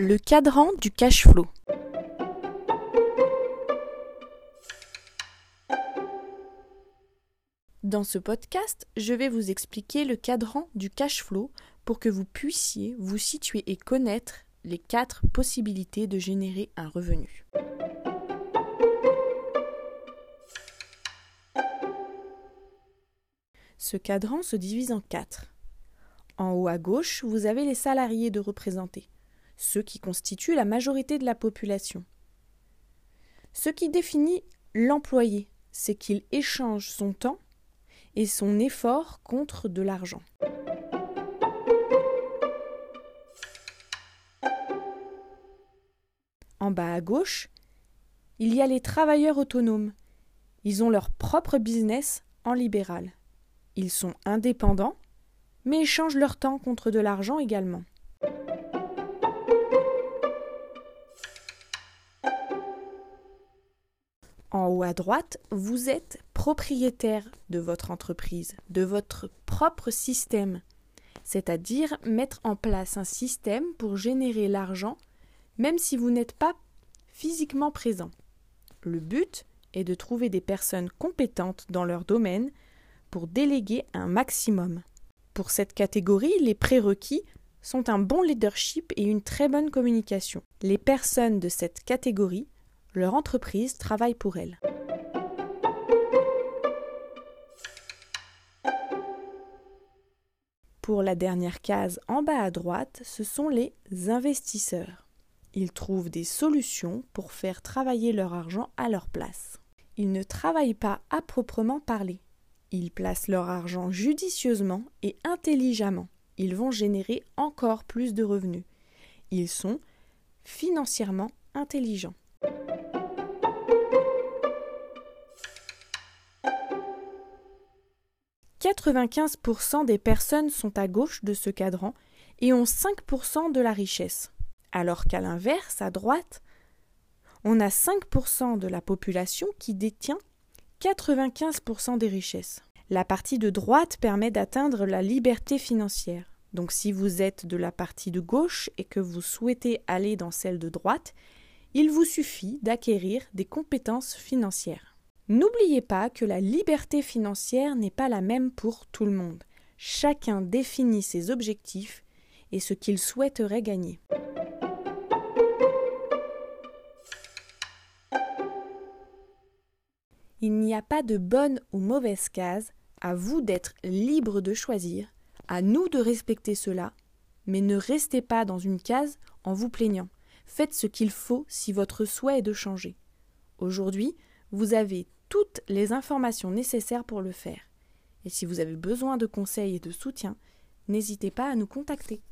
Le cadran du cash flow. Dans ce podcast, je vais vous expliquer le cadran du cash flow pour que vous puissiez vous situer et connaître les quatre possibilités de générer un revenu. Ce cadran se divise en quatre. En haut à gauche, vous avez les salariés de représenter, ceux qui constituent la majorité de la population. Ce qui définit l'employé, c'est qu'il échange son temps et son effort contre de l'argent. En bas à gauche, il y a les travailleurs autonomes. Ils ont leur propre business en libéral. Ils sont indépendants, mais échangent leur temps contre de l'argent également. En haut à droite, vous êtes propriétaire de votre entreprise, de votre propre système, c'est-à-dire mettre en place un système pour générer l'argent même si vous n'êtes pas physiquement présent. Le but est de trouver des personnes compétentes dans leur domaine pour déléguer un maximum. Pour cette catégorie, les prérequis sont un bon leadership et une très bonne communication. Les personnes de cette catégorie, leur entreprise travaille pour elles. Pour la dernière case en bas à droite, ce sont les investisseurs. Ils trouvent des solutions pour faire travailler leur argent à leur place. Ils ne travaillent pas à proprement parler. Ils placent leur argent judicieusement et intelligemment. Ils vont générer encore plus de revenus. Ils sont financièrement intelligents. « 95% des personnes sont à gauche de ce cadran et ont 5% de la richesse alors qu'à l'inverse, à droite, on a 5% de la population qui détient 95% des richesses. La partie de droite permet d'atteindre la liberté financière. Donc si vous êtes de la partie de gauche et que vous souhaitez aller dans celle de droite, il vous suffit d'acquérir des compétences financières. N'oubliez pas que la liberté financière n'est pas la même pour tout le monde. Chacun définit ses objectifs et ce qu'il souhaiterait gagner. Il n'y a pas de bonne ou mauvaise case, à vous d'être libre de choisir, à nous de respecter cela, mais ne restez pas dans une case en vous plaignant. Faites ce qu'il faut si votre souhait est de changer. Aujourd'hui, vous avez toutes les informations nécessaires pour le faire. Et si vous avez besoin de conseils et de soutien, n'hésitez pas à nous contacter.